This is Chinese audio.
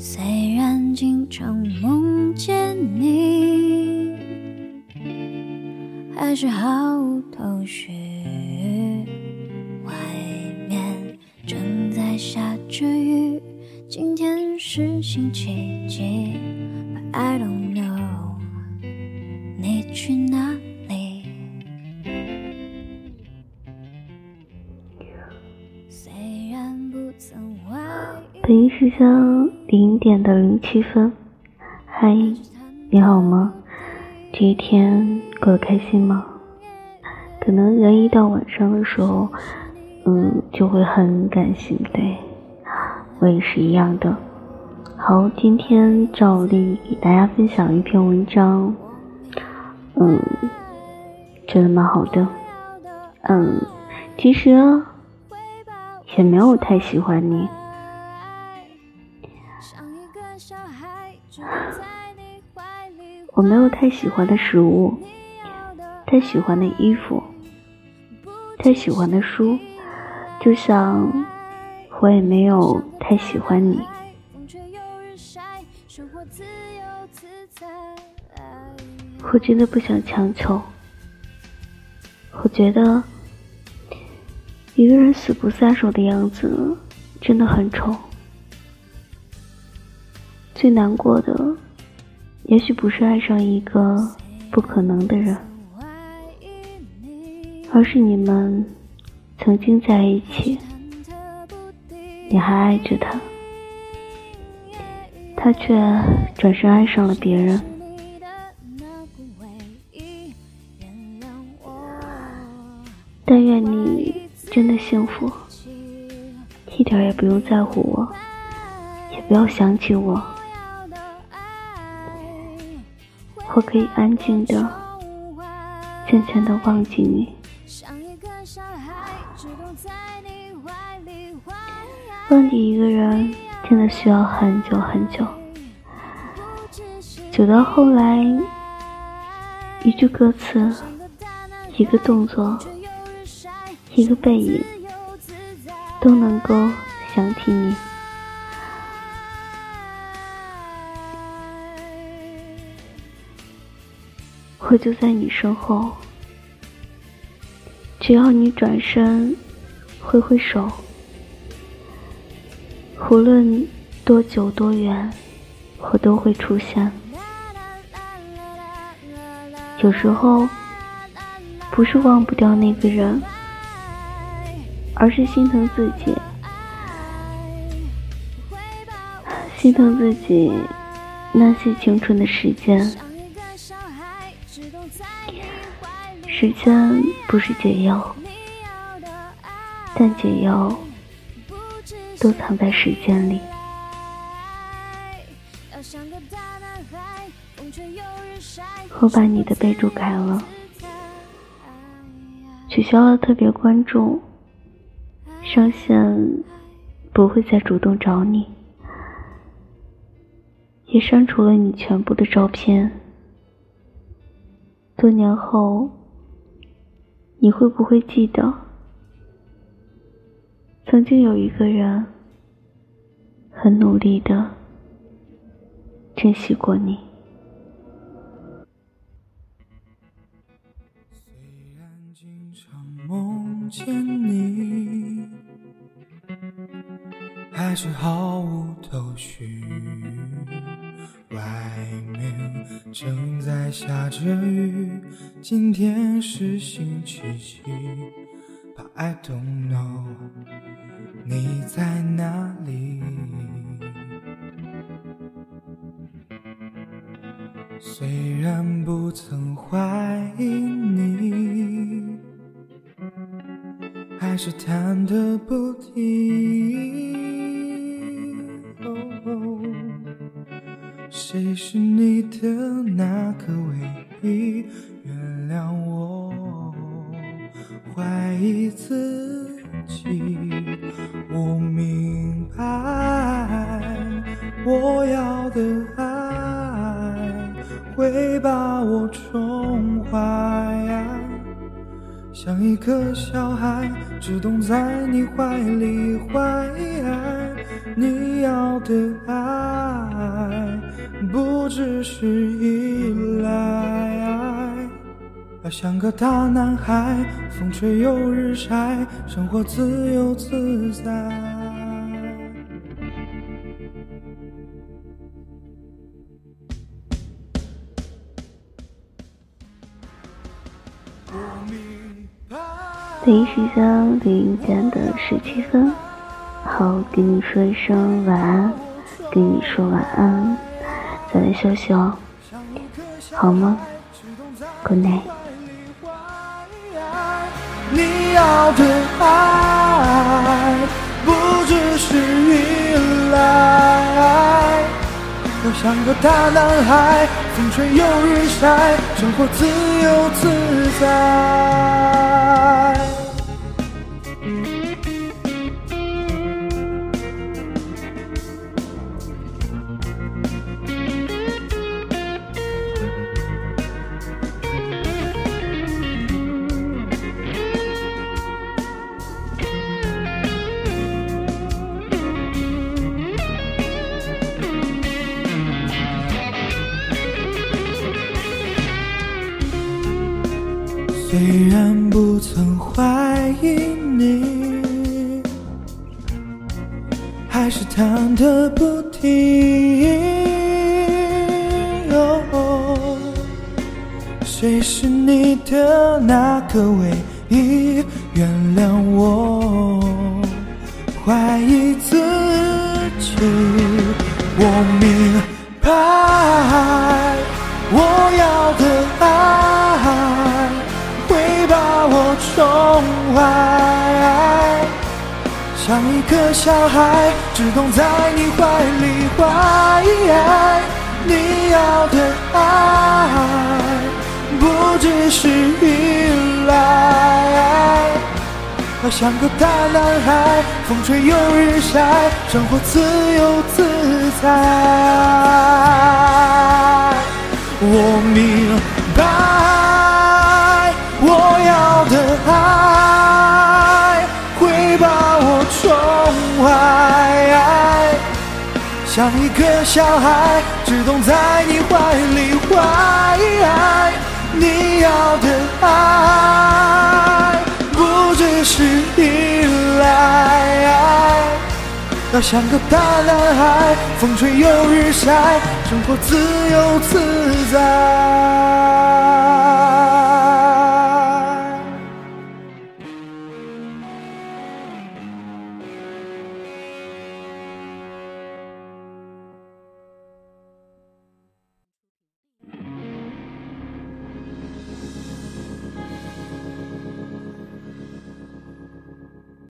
虽然经常梦见你，还是毫无头绪。外面正在下着雨，今天是星期几？But I don't know，你去哪北京时间零点的零七分，嗨，你好吗？这一天过得开心吗？可能人一到晚上的时候，嗯，就会很感性，对，我也是一样的。好，今天照例给大家分享一篇文章，嗯，真的蛮好的，嗯，其实也没有太喜欢你。我没有太喜欢的食物，太喜欢的衣服，太喜欢的书，就像我也没有太喜欢你。我真的不想强求。我觉得一个人死不撒手的样子真的很丑。最难过的。也许不是爱上一个不可能的人，而是你们曾经在一起，你还爱着他，他却转身爱上了别人。但愿你真的幸福，一点也不用在乎我，也不要想起我。我可以安静的、渐渐的忘记你。忘记一个人真的需要很久很久，久到后来，一句歌词、一个动作、一个背影，都能够想起你。我就在你身后，只要你转身，挥挥手，无论多久多远，我都会出现。有时候，不是忘不掉那个人，而是心疼自己，心疼自己那些青春的时间。时间不是解药，但解药都藏在时间里。我把你的备注改了，取消了特别关注，上线不会再主动找你，也删除了你全部的照片。多年后。你会不会记得，曾经有一个人很努力的珍惜过你？虽然经常梦见你，还是毫无头绪。外面正在下着雨，今天是星期几？But I don't know，你在哪里？虽然不曾怀疑你，还是忐忑不停。是你的那个唯一？原谅我怀疑自己。我明白，我要的爱会把我宠坏，像一个小孩，只懂在你怀里怀你要的爱。不只是依赖。要像个大男孩，风吹又日晒，生活自由自在。北京时间零点的十七分，好，跟你说一声晚安，跟你说晚安，早点休息哦，好吗？Good night。你要的爱不只是依赖，要像个大男孩，风吹又日晒，生活自由自在。虽然不曾怀疑你，还是忐忑不停。谁是你的那个唯一？原谅我怀疑自己，我明白我要的爱。宠坏，像一个小孩，只懂在你怀里怀。你要的爱，不只是依赖，我像个大男孩，风吹又日晒，生活自由自在。我明白。像一个小孩，只懂在你怀里怀。你要的爱不只是依赖，要像个大男孩，风吹又日晒，生活自由自在。